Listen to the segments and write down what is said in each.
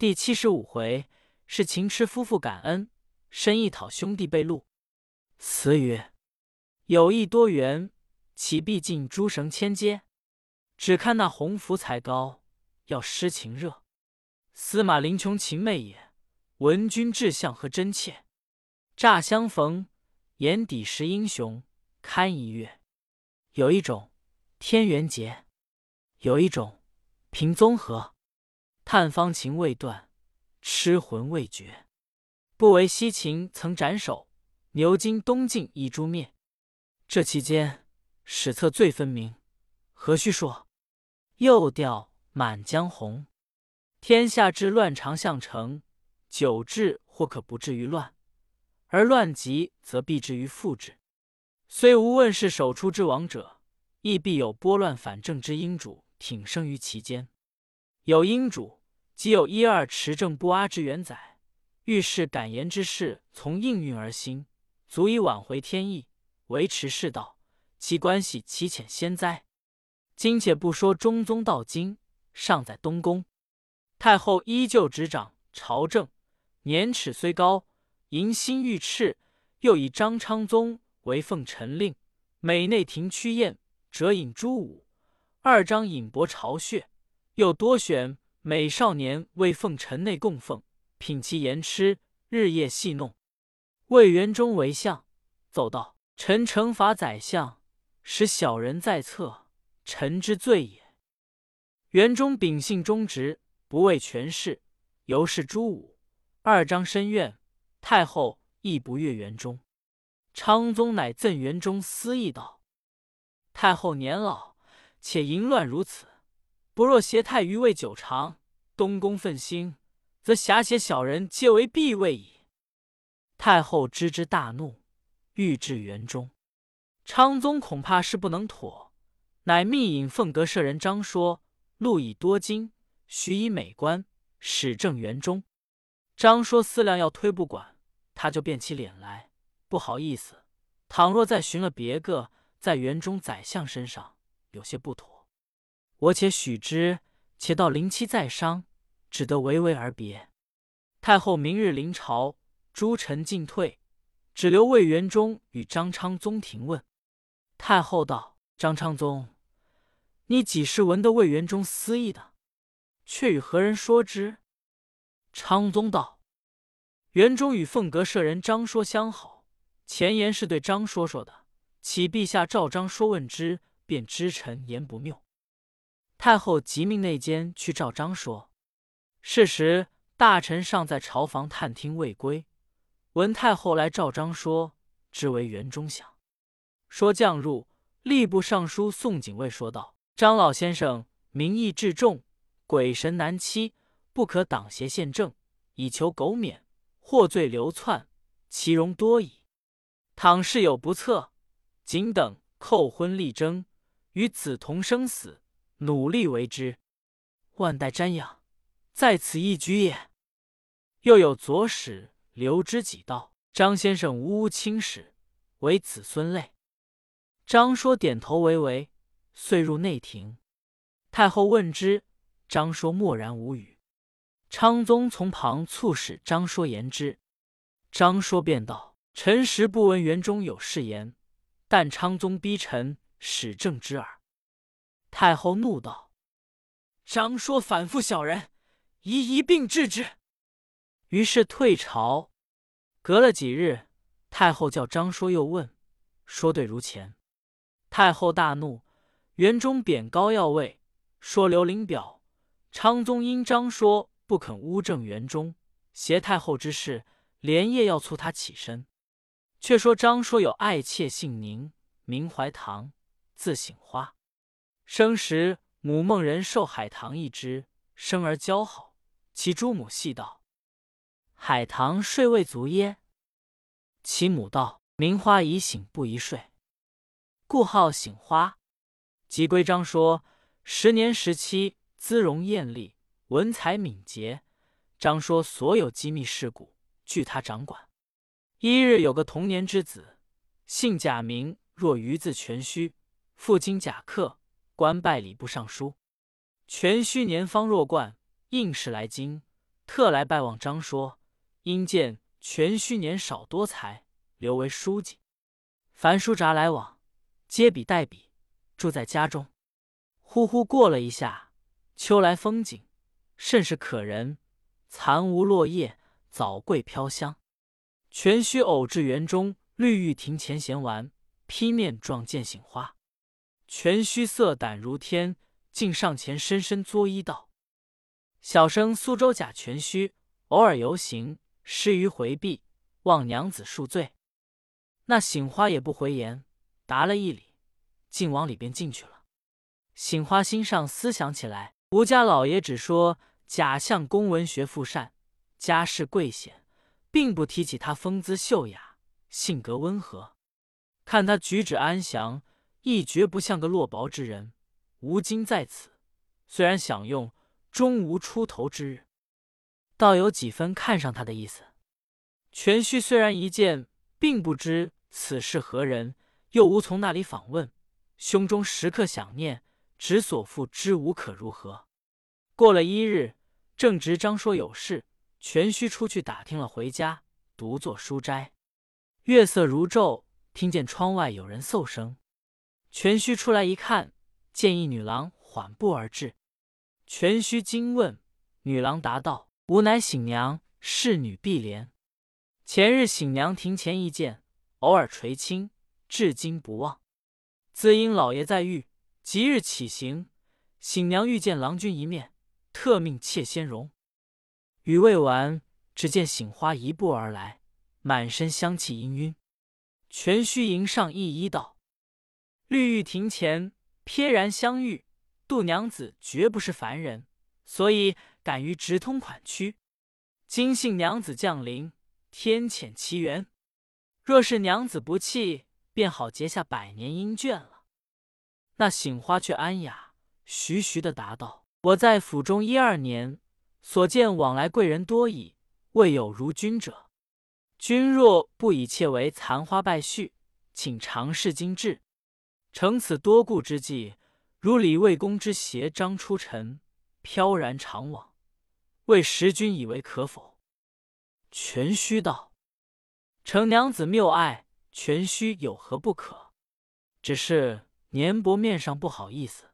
第七十五回是秦痴夫妇感恩，深意讨兄弟被戮。词曰：有意多缘，岂必尽诸绳千阶？只看那鸿福才高，要诗情热。司马林琼情媚也，闻君志向和真切。乍相逢，眼底识英雄，堪一阅。有一种天缘结，有一种平综合。探芳情未断，痴魂未绝。不为西秦曾斩首，牛津东晋一诛灭。这期间史册最分明，何须说？又调《满江红》：天下之乱常相成，久治或可不至于乱，而乱极则必至于复治。虽无问世首出之王者，亦必有拨乱反正之英主挺生于其间。有英主，即有一二持正不阿之元载，遇事敢言之事，从应运而兴，足以挽回天意，维持世道。其关系其浅先哉！今且不说中宗到今尚在东宫，太后依旧执掌朝政，年齿虽高，迎新御敕，又以张昌宗为奉臣令，每内廷趋宴，折引朱武；二张引博朝谑，又多选美少年为奉臣内供奉，品其言痴，日夜戏弄。魏元忠为相，奏道：“臣惩罚宰相，使小人在侧。”臣之罪也。元忠秉性忠直，不畏权势，尤是朱武、二张深怨，太后亦不悦元忠。昌宗乃赠元忠私议道：“太后年老，且淫乱如此，不若挟太于位久长，东宫奋兴，则侠邪小人皆为必位矣。”太后知之大怒，欲治元忠。昌宗恐怕是不能妥。乃密引凤阁舍人张说，路以多金，许以美官，使正元中。张说思量要推不管，他就变起脸来，不好意思。倘若再寻了别个，在园中宰相身上有些不妥，我且许之，且到临期再商，只得唯唯而别。太后明日临朝，诸臣进退，只留魏元忠与张昌宗廷问。太后道。张昌宗，你几时闻得魏元忠私议的？却与何人说之？昌宗道：元忠与凤阁舍人张说相好，前言是对张说说的，启陛下召张说问之，便知臣言不谬。太后即命内监去召张说。是时大臣尚在朝房探听未归，闻太后来召张说，知为园中想。说将入。吏部尚书宋景卫说道：“张老先生名义至重，鬼神难欺，不可党邪宪政，以求苟免，获罪流窜，其容多矣。倘事有不测，仅等叩婚力争，与子同生死，努力为之，万代瞻仰，在此一举也。”又有左使刘知己道：“张先生呜呜轻使，为子孙累。”张说点头为为，遂入内廷。太后问之，张说默然无语。昌宗从旁促使张说言之，张说便道：“臣实不闻园中有誓言，但昌宗逼臣使正之耳。”太后怒道：“张说反复小人，宜一并治之。”于是退朝。隔了几日，太后叫张说又问，说对如前。太后大怒，园中贬高要位，说刘伶表。昌宗因张说不肯诬正园中，挟太后之事，连夜要促他起身。却说张说有爱妾姓宁，名怀堂，字醒花。生时母孟人受海棠一枝，生而娇好。其诸母戏道：“海棠睡未足耶？”其母道：“名花已醒，不宜睡。”故号醒花。即归章说，十年时期，姿容艳丽，文采敏捷。张说所有机密事故，据他掌管。一日，有个童年之子，姓贾，名若鱼字全虚，父亲贾克，官拜礼部尚书。全虚年方弱冠，应试来京，特来拜望张说，因见全虚年少多才，留为书记。凡书札来往，皆笔代笔，住在家中。呼呼过了一下，秋来风景甚是可人，残无落叶，早桂飘香。全虚偶至园中绿玉亭前闲玩，披面撞见醒花。全虚色胆如天，竟上前深深作揖道。小生苏州贾全虚，偶尔游行，失于回避，望娘子恕罪。那醒花也不回言，答了一礼，竟往里边进去了。醒花心上思想起来，吴家老爷只说贾相公文学富善，家世贵显，并不提起他风姿秀雅，性格温和。看他举止安详，亦绝不像个落薄之人。吴今在此，虽然享用。终无出头之日，倒有几分看上他的意思。全虚虽然一见，并不知此是何人，又无从那里访问，胸中时刻想念，只所复知无可如何。过了一日，正值张说有事，全虚出去打听了，回家独坐书斋。月色如昼，听见窗外有人嗽声，全虚出来一看，见一女郎缓步而至。全虚惊问，女郎答道：“吾乃醒娘，侍女碧莲。前日醒娘庭前一见，偶尔垂青，至今不忘。自因老爷在狱，即日起行，醒娘欲见郎君一面，特命妾先容。”语未完，只见醒花一步而来，满身香气氤氲。全虚迎上一揖道：“绿玉亭前，瞥然相遇。”杜娘子绝不是凡人，所以敢于直通款曲。今幸娘子降临，天遣奇缘。若是娘子不弃，便好结下百年姻眷了。那醒花却安雅，徐徐的答道：“我在府中一二年，所见往来贵人多矣，未有如君者。君若不以妾为残花败絮，请尝试今制。乘此多顾之计。”如李卫公之携张出尘，飘然长往，为时君以为可否？全虚道：“程娘子谬爱，全虚有何不可？只是年薄面上不好意思。”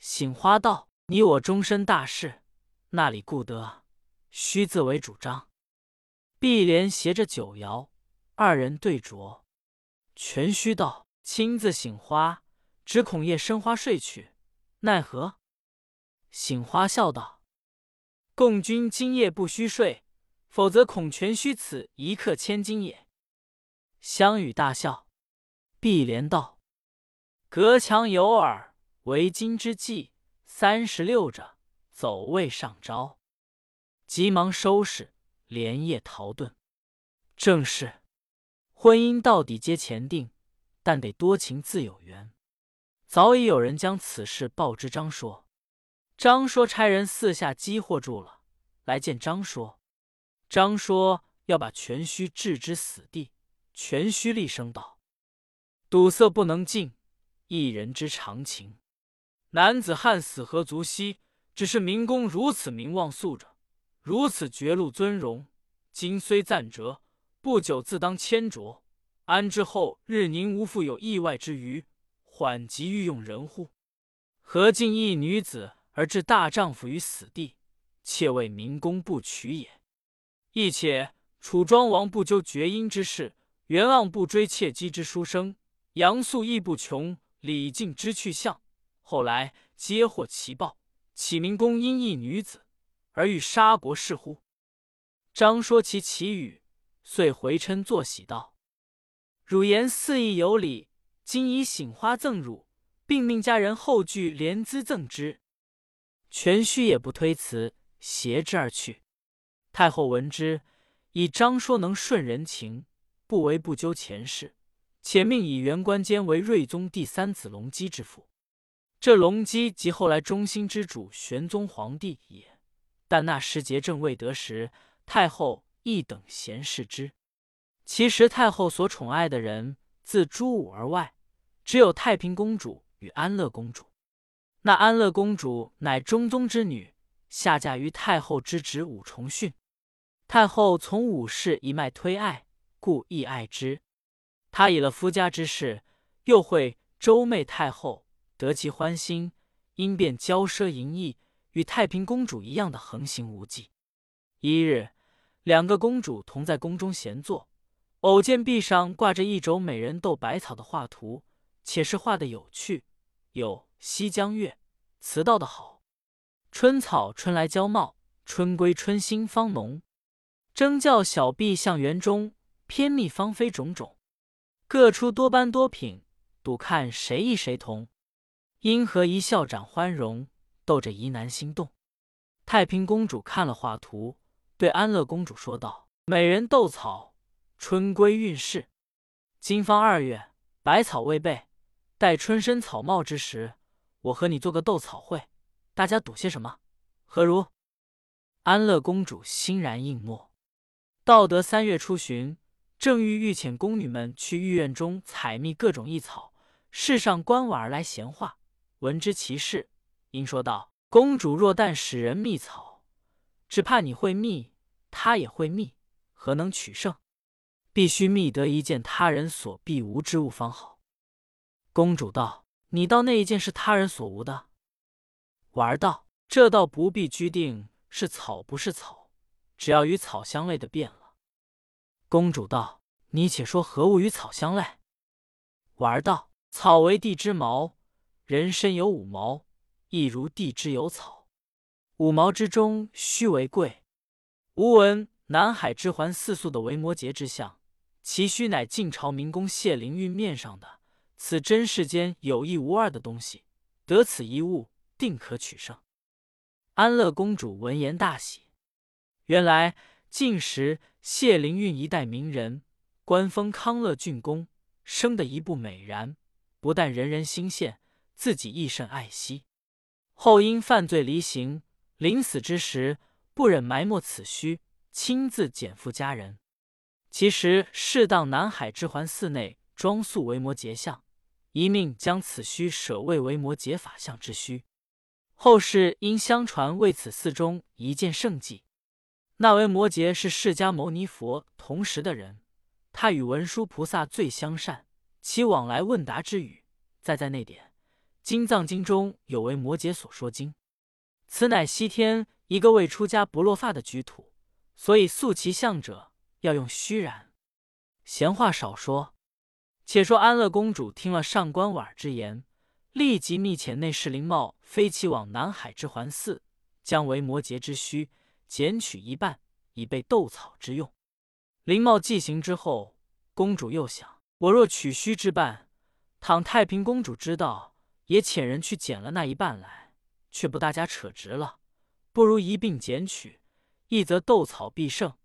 醒花道：“你我终身大事，那里顾得？须自为主张。”碧莲携着酒肴，二人对酌。全虚道：“亲自醒花。”只恐夜生花睡去，奈何？醒花笑道：“共君今夜不须睡，否则恐全虚此一刻千金也。”香雨大笑。碧莲道：“隔墙有耳，为今之计，三十六着，走位上招。”急忙收拾，连夜逃遁。正是婚姻到底皆前定，但得多情自有缘。早已有人将此事报知张说，张说差人四下激惑住了，来见张说。张说要把全虚置之死地。全虚厉声道：“堵塞不能进，一人之常情。男子汉死何足惜？只是明公如此名望素着，如此绝路尊荣，今虽暂折，不久自当迁着。安之后日宁无复有意外之余。”缓急欲用人乎？何竟一女子而置大丈夫于死地？妾为明公不娶也。亦且楚庄王不究绝姻之事，袁盎不追妾姬之书生，杨素亦不穷李靖之去向。后来皆获其报，启明公因一女子而欲杀国事乎？张说其其语，遂回嗔作喜道：“汝言四意有理。”今以醒花赠汝，并命家人后具连资赠之。全须也不推辞，携之而去。太后闻之，以张说能顺人情，不为不究前事，且命以元官监为睿宗第三子隆基之父。这隆基即后来中兴之主玄宗皇帝也。但那时节正未得时，太后亦等闲视之。其实太后所宠爱的人。自朱武而外，只有太平公主与安乐公主。那安乐公主乃中宗之女，下嫁于太后之侄武重训。太后从武氏一脉推爱，故亦爱之。她以了夫家之事，又会周媚太后，得其欢心，因便骄奢淫逸，与太平公主一样的横行无忌。一日，两个公主同在宫中闲坐，偶见壁上挂着一轴美人斗百草的画图，且是画的有趣，有西江月，词道的好。春草春来娇茂，春归春心方浓。争教小婢向园中，偏觅芳菲种种。各出多般多品，赌看谁异谁同。因何一笑展欢容，逗着疑难心动。太平公主看了画图，对安乐公主说道：“美人斗草，春归运势。今方二月，百草未备，待春生草茂之时，我和你做个斗草会。”大家赌些什么？何如？安乐公主欣然应诺。到得三月初旬，正欲御遣宫女们去御院中采蜜各种异草，世上官婉儿来闲话，闻之其事，因说道：“公主若但使人觅草，只怕你会觅，他也会觅，何能取胜？必须觅得一件他人所必无之物方好。”公主道：“你道那一件是他人所无的？”婉儿道：“这倒不必拘定是草不是草，只要与草相类的便了。”公主道：“你且说何物与草相类？”婉儿道：“草为地之毛，人身有五毛，亦如地之有草。五毛之中须为贵。吾闻南海之环四宿的维摩诘之相，其须乃晋朝明宫谢灵运面上的。此真世间有一无二的东西，得此一物。”定可取胜。安乐公主闻言大喜。原来晋时谢灵运一代名人，官封康乐郡公，生得一部美髯，不但人人心羡，自己亦甚爱惜。后因犯罪离刑，临死之时不忍埋没此须，亲自减负家人。其实适当南海之环寺内装塑为摩诘像，一命将此虚舍为为摩诘法像之虚。后世因相传为此寺中一件圣迹，那为摩诘是释迦牟尼佛同时的人，他与文殊菩萨最相善，其往来问答之语，再在那点《金藏经》中有为摩诘所说经。此乃西天一个未出家不落发的居土，所以塑其像者要用虚然。闲话少说，且说安乐公主听了上官婉儿之言。立即密遣内侍林茂飞骑往南海之环寺，将为摩诘之须剪取一半，以备斗草之用。林茂既行之后，公主又想：我若取须之半，倘太平公主知道，也遣人去捡了那一半来，却不大家扯直了。不如一并剪取，一则斗草必胜，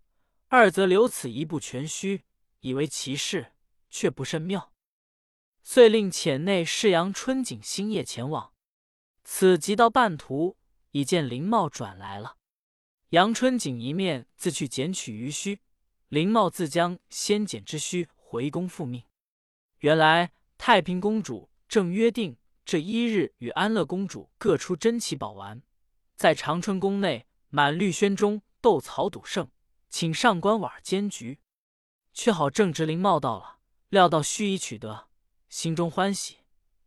二则留此一部全虚，以为其事，却不甚妙。遂令遣内侍杨春景星夜前往。此即到半途，已见林茂转来了。杨春景一面自去捡取余须，林茂自将先捡之须回宫复命。原来太平公主正约定这一日与安乐公主各出珍奇宝玩，在长春宫内满绿轩中斗草赌胜，请上官婉儿监局。却好正值林茂到了，料到须已取得。心中欢喜，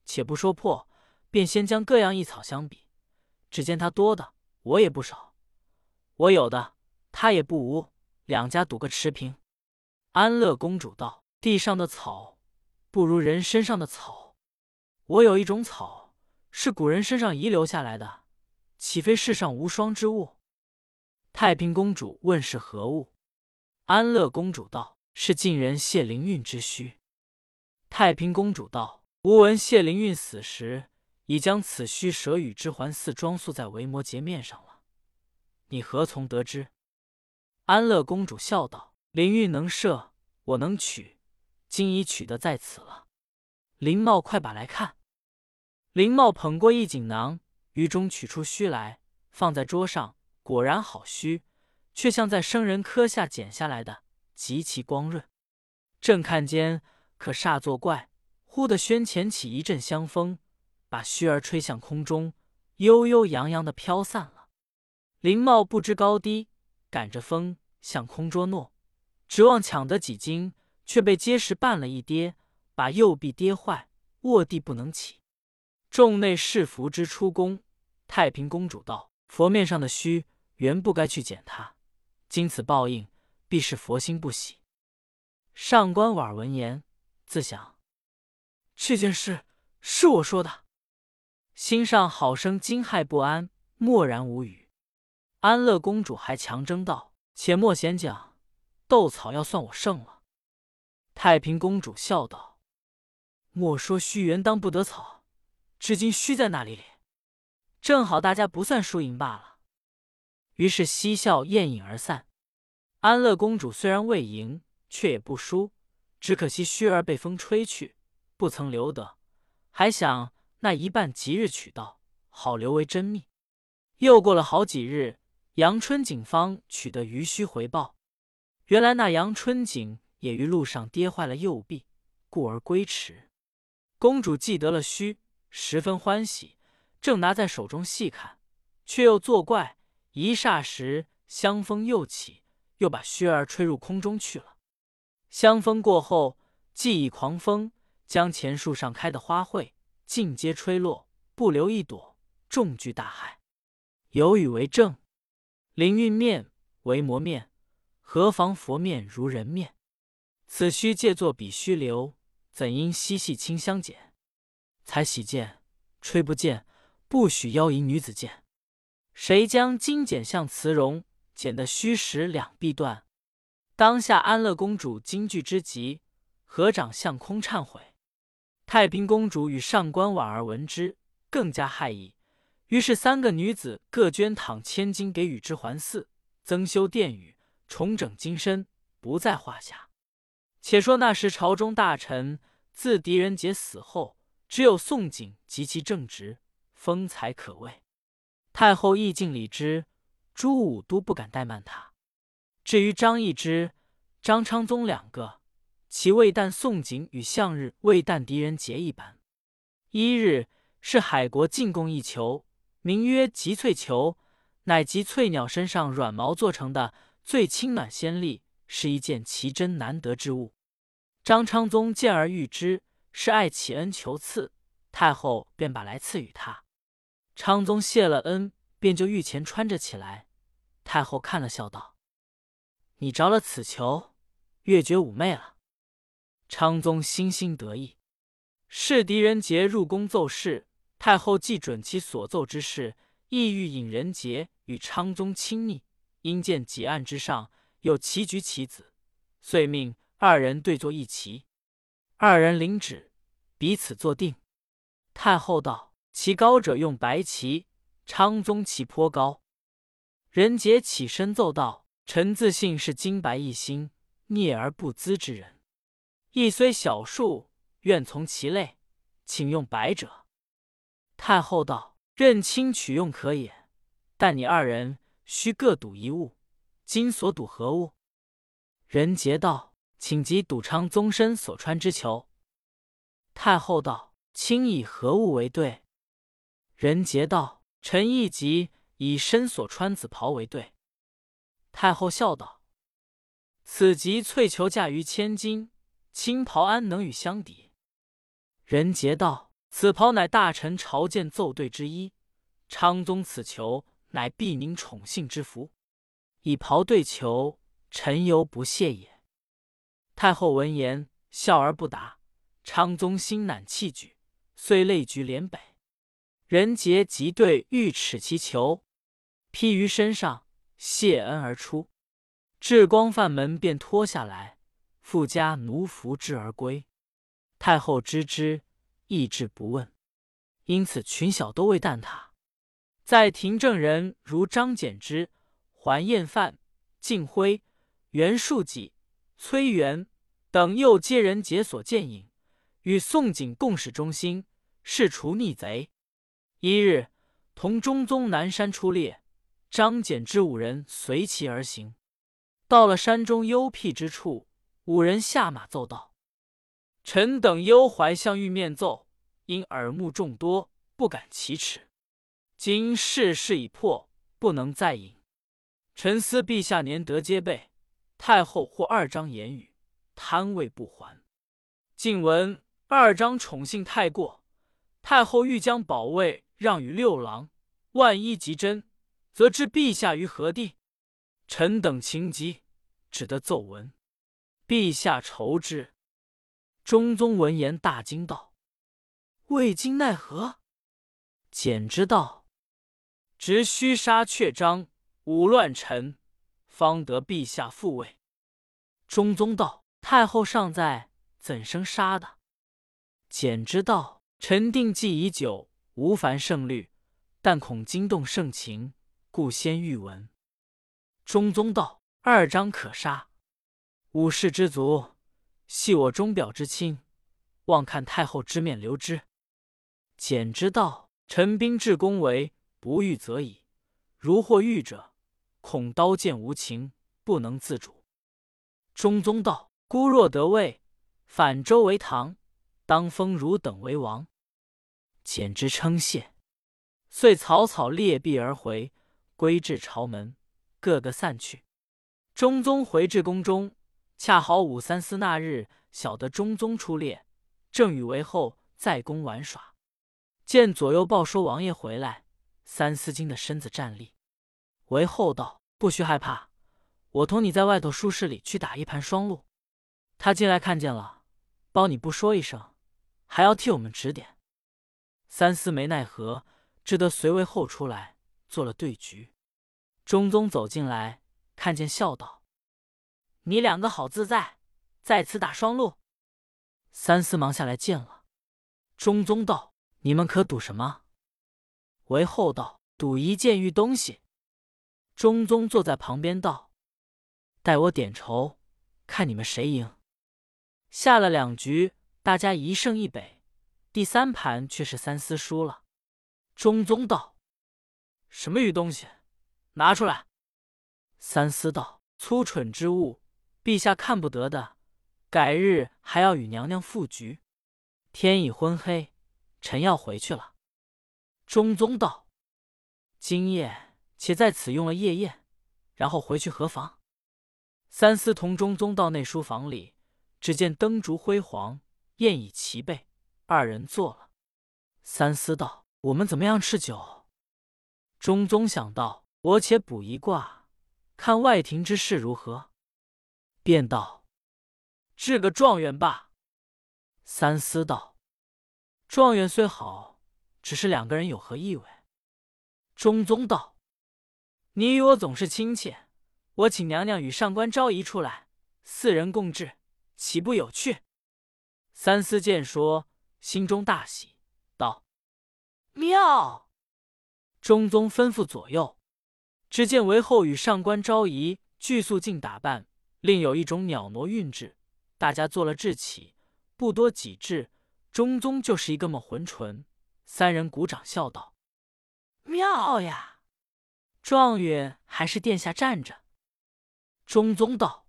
且不说破，便先将各样异草相比。只见他多的，我也不少；我有的，他也不无。两家赌个持平。安乐公主道：“地上的草不如人身上的草。我有一种草，是古人身上遗留下来的，岂非世上无双之物？”太平公主问是何物？安乐公主道：“是晋人谢灵运之须。”太平公主道：“吾闻谢灵运死时，已将此须蛇与之环寺装塑在维摩诘面上了。你何从得知？”安乐公主笑道：“灵运能射，我能取，今已取得在此了。”林茂，快把来看。林茂捧过一锦囊，于中取出须来，放在桌上，果然好虚，却像在生人磕下剪下来的，极其光润。正看间。可煞作怪！忽的轩前起一阵香风，把虚儿吹向空中，悠悠扬扬的飘散了。林茂不知高低，赶着风向空捉诺，指望抢得几斤，却被结实绊了一跌，把右臂跌坏，卧地不能起。众内侍服之出宫，太平公主道：“佛面上的虚，原不该去捡它，今此报应，必是佛心不喜。”上官婉儿闻言，自想这件事是我说的，心上好生惊骇不安，默然无语。安乐公主还强争道：“且莫闲讲，斗草要算我胜了。”太平公主笑道：“莫说虚原当不得草，至今虚在那里哩？正好大家不算输赢罢了。”于是嬉笑宴饮而散。安乐公主虽然未赢，却也不输，只可惜虚儿被风吹去，不曾留得，还想那一半吉日取到，好留为珍秘。又过了好几日。阳春景方取得余须回报，原来那阳春景也于路上跌坏了右臂，故而归迟。公主记得了须，十分欢喜，正拿在手中细看，却又作怪，一霎时香风又起，又把须儿吹入空中去了。香风过后，既以狂风将前树上开的花卉尽皆吹落，不留一朵，众俱大海。有语为证。灵运面为魔面，何妨佛面如人面？此须借作彼须流，怎因嬉戏清香剪？才喜见，吹不见，不许妖淫女子见。谁将金剪向慈容，剪得虚实两臂断？当下安乐公主惊惧之极，合掌向空忏悔。太平公主与上官婉儿闻之，更加骇异。于是，三个女子各捐躺千金给宇之还寺，增修殿宇，重整金身，不在话下。且说那时朝中大臣，自狄仁杰死后，只有宋璟及其正直，风采可畏。太后意敬礼之，诸武都不敢怠慢他。至于张易之、张昌宗两个，其未旦宋璟与向日未旦狄仁杰一般。一日是海国进贡一球。名曰极翠球，乃极翠鸟身上软毛做成的，最轻暖鲜丽，是一件奇珍难得之物。张昌宗见而欲之，是爱启恩求赐，太后便把来赐予他。昌宗谢了恩，便就御前穿着起来。太后看了，笑道：“你着了此球，越觉妩媚了。”昌宗心心得意。是狄仁杰入宫奏事。太后既准其所奏之事，意欲引仁杰与昌宗亲密，因见几案之上有棋局棋子，遂命二人对坐一棋。二人领旨，彼此坐定。太后道：“其高者用白棋。”昌宗旗颇高。仁杰起身奏道：“臣自信是金白一心、聂而不资之人，亦虽小数，愿从其类，请用白者。”太后道：“任卿取用可也，但你二人须各赌一物。今所赌何物？”仁杰道：“请即赌昌宗身所穿之裘。”太后道：“卿以何物为对？”仁杰道：“臣亦即以身所穿紫袍为对。”太后笑道：“此即翠裘价于千金，青袍安能与相抵？”仁杰道。此袍乃大臣朝见奏对之一，昌宗此裘乃必宁宠幸之福，以袍对裘，臣犹不屑也。太后闻言，笑而不答。昌宗心乃气举，遂泪菊连北。人杰即对御齿其裘，披于身上，谢恩而出。至光范门，便脱下来，附加奴服之而归。太后知之。意志不问，因此群小都未惮他。在庭正人如张柬之、桓彦范、敬辉、袁术己、崔元等，又皆人解所见影，与宋璟共使忠心，是除逆贼。一日，同中宗南山出猎，张柬之五人随其而行，到了山中幽僻之处，五人下马奏道。臣等忧怀向欲面奏，因耳目众多，不敢启齿。今事事已破，不能再饮。臣思陛下年德皆备，太后或二章言语，贪位不还。晋闻二章宠幸太过，太后欲将宝位让与六郎，万一及真，则置陛下于何地？臣等情急，只得奏闻。陛下筹之。中宗闻言大惊道：“未经奈何？”简之道：“直须杀却章，武乱臣，方得陛下复位。”中宗道：“太后尚在，怎生杀的？”简之道：“臣定计已久，无凡胜虑，但恐惊动圣情，故先欲闻。”中宗道：“二章可杀，武士之族。”系我钟表之亲，望看太后之面留之。简之道：“臣兵至宫闱，不遇则已。如或遇者，恐刀剑无情，不能自主。”中宗道：“孤若得位，反周为唐，当封汝等为王。”简直称谢，遂草草列璧而回，归至朝门，个个散去。中宗回至宫中。恰好武三思那日晓得中宗出猎，正与韦后在宫玩耍，见左右报说王爷回来，三思惊的身子站立。韦后道：“不须害怕，我同你在外头书室里去打一盘双路。他进来看见了，包你不说一声，还要替我们指点。”三思没奈何，只得随韦后出来做了对局。中宗走进来，看见笑道。你两个好自在，在此打双路。三思忙下来见了。中宗道：“你们可赌什么？”韦后道：“赌一件玉东西。”中宗坐在旁边道：“待我点筹，看你们谁赢。”下了两局，大家一胜一北。第三盘却是三思输了。中宗道：“什么鱼东西？拿出来。”三思道：“粗蠢之物。”陛下看不得的，改日还要与娘娘复局。天已昏黑，臣要回去了。中宗道：“今夜且在此用了夜宴，然后回去何妨？”三思同中宗到内书房里，只见灯烛辉煌，宴已齐备，二人坐了。三思道：“我们怎么样吃酒？”中宗想到：“我且卜一卦，看外廷之事如何。”便道：“治个状元吧。”三思道：“状元虽好，只是两个人有何意味？”中宗道：“你与我总是亲切，我请娘娘与上官昭仪出来，四人共治，岂不有趣？”三思见说，心中大喜，道：“妙！”中宗吩咐左右，只见韦后与上官昭仪俱素净打扮。另有一种袅娜韵致，大家做了置起，不多几至，中宗就是一个么浑唇。三人鼓掌笑道：“妙呀！状元还是殿下站着。”中宗道：“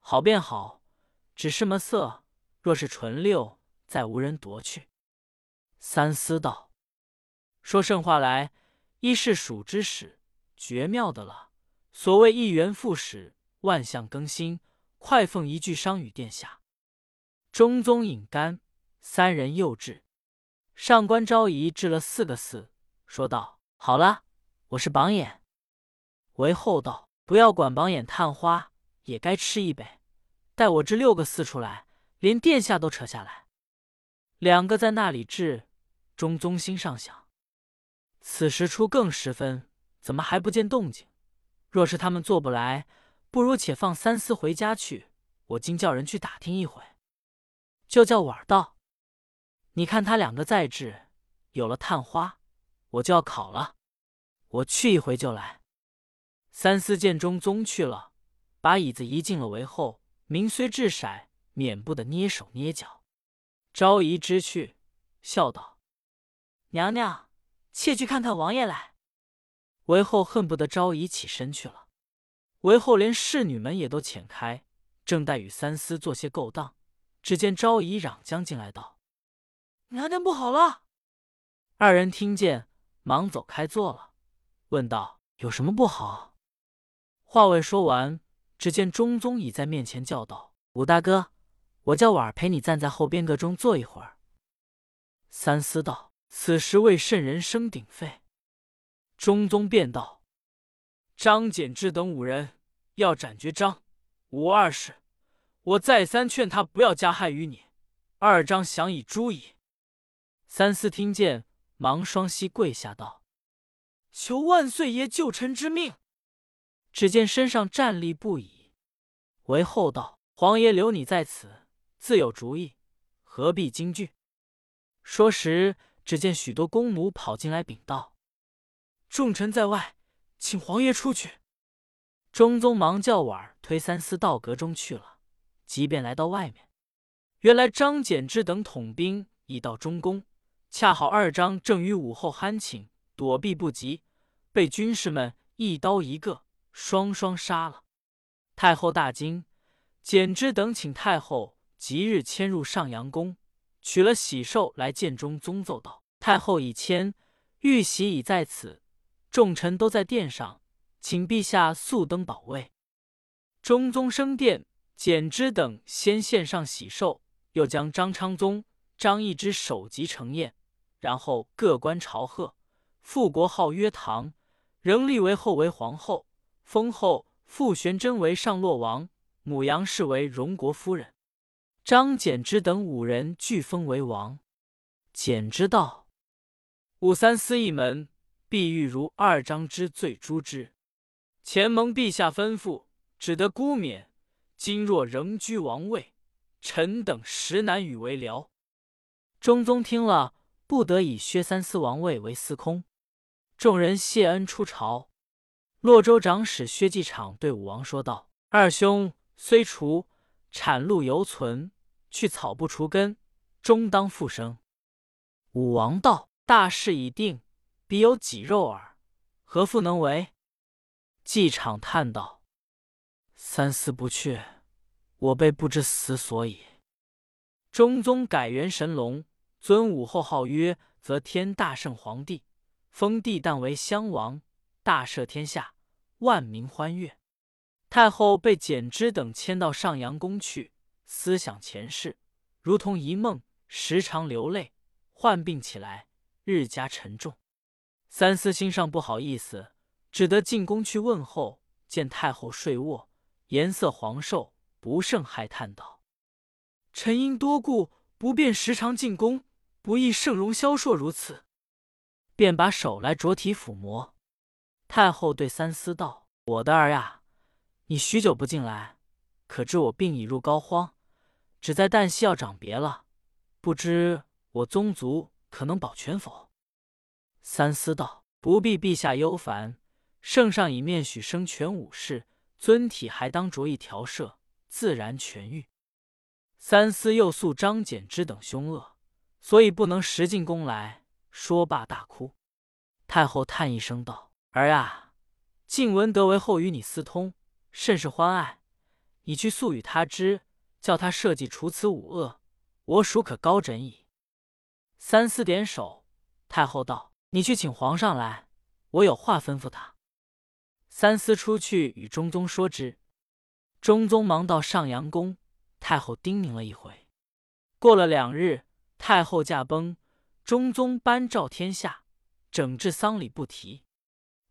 好便好，只是么色，若是纯六，再无人夺去。”三思道：“说甚话来，一是蜀之始，绝妙的了。所谓一元复始。”万象更新，快奉一句商与殿下。中宗饮干，三人又至。上官昭仪掷了四个四，说道：“好了，我是榜眼。”韦后道：“不要管榜眼探花，也该吃一杯。待我掷六个四出来，连殿下都扯下来。”两个在那里掷，中宗心上想：此时出更时分，怎么还不见动静？若是他们做不来，不如且放三思回家去，我今叫人去打听一回。就叫婉儿道：“你看他两个在治，有了探花，我就要考了。我去一回就来。”三思见中宗去了，把椅子移进了围后。明虽掷骰，免不得捏手捏脚。昭仪知去，笑道：“娘娘，妾去看看王爷来。”韦后恨不得昭仪起身去了。韦后连侍女们也都遣开，正待与三思做些勾当，只见昭仪嚷将进来道：“娘娘不好了！”二人听见，忙走开坐了，问道：“有什么不好？”话未说完，只见中宗已在面前叫道：“武大哥，我叫婉儿陪你站在后边阁中坐一会儿。”三思道：“此时为甚人声鼎沸。”中宗便道：“张柬之等五人要斩绝张武二世，我再三劝他不要加害于你，二张想以诛矣。”三思听见，忙双膝跪下道：“求万岁爷救臣之命。”只见身上战栗不已，为后道：“皇爷留你在此，自有主意，何必惊惧？”说时，只见许多宫奴跑进来禀道：“众臣在外，请皇爷出去。”中宗忙叫婉儿推三司到阁中去了，即便来到外面，原来张柬之等统兵已到中宫，恰好二张正与武后酣寝，躲避不及，被军士们一刀一个。双双杀了，太后大惊，简之等请太后即日迁入上阳宫，取了喜寿来见中宗，奏道：“太后已迁，玉玺已在此，众臣都在殿上，请陛下速登宝位。”中宗升殿，简之等先献上喜寿，又将张昌宗、张易之首级呈宴，然后各官朝贺，复国号曰唐，仍立为后为皇后。封后傅玄真为上洛王，母杨氏为荣国夫人，张柬之等五人俱封为王。简之道：“武三思一门，必欲如二张之罪诛之。前蒙陛下吩咐，只得孤免。今若仍居王位，臣等实难与为僚。”中宗听了，不得已削三思王位为司空。众人谢恩出朝。洛州长史薛继场对武王说道：“二兄虽除，产禄犹存，去草不除根，终当复生。”武王道：“大事已定，彼有己肉耳，何复能为？”季场叹道：“三思不去，我辈不知死所以。”中宗改元神龙，尊武后号曰则天大圣皇帝，封帝旦为襄王，大赦天下。万民欢悦，太后被简之等迁到上阳宫去，思想前世，如同一梦，时常流泪，患病起来，日加沉重。三思心上不好意思，只得进宫去问候。见太后睡卧，颜色黄瘦，不胜哀叹道：“臣因多故，不便时常进宫，不意圣容消硕如此。”便把手来着体抚摸。太后对三思道：“我的儿呀，你许久不进来，可知我病已入膏肓，只在旦夕要长别了。不知我宗族可能保全否？”三思道：“不必陛下忧烦，圣上已面许生全武士，尊体还当着意调摄，自然痊愈。”三思又诉张柬之等凶恶，所以不能时进宫来。说罢大哭。太后叹一声道。儿啊，晋文德为后与你私通，甚是欢爱。你去速与他知，叫他设计除此五恶，我属可高枕矣。三思点首，太后道：“你去请皇上来，我有话吩咐他。”三思出去与中宗说之。中宗忙到上阳宫，太后叮咛了一回。过了两日，太后驾崩，中宗颁诏天下，整治丧礼不提。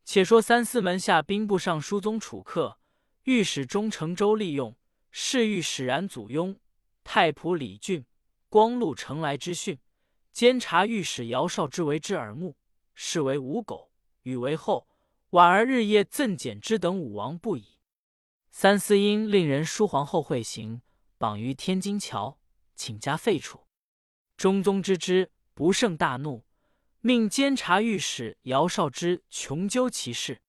且说三司门下兵部尚书宗楚客、御史中承周利用，侍御史然祖雍、太仆李俊、光禄成来之训，监察御史姚绍之为之耳目，视为五狗，与为后。婉儿日夜赠简之等武王不已。三司因令人书皇后会行，绑于天津桥，请加废除。中宗知之，不胜大怒。命监察御史姚绍之穷究其事，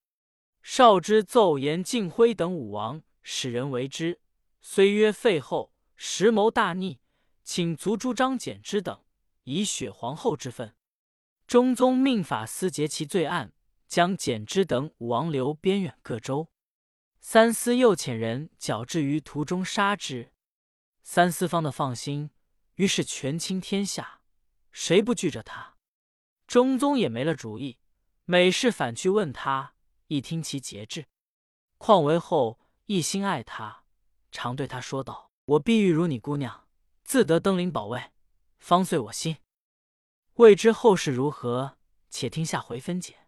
少之奏言敬辉等武王，使人为之。虽曰废后，实谋大逆，请族诛张柬之等，以雪皇后之分。中宗命法司结其罪案，将柬之等武王流边远各州。三司又遣人矫治于途中杀之。三司方的放心，于是权倾天下，谁不惧着他？中宗也没了主意，每事反去问他，一听其节制。况为后一心爱他，常对他说道：“我必欲如你姑娘，自得登临宝位，方遂我心。”未知后事如何，且听下回分解。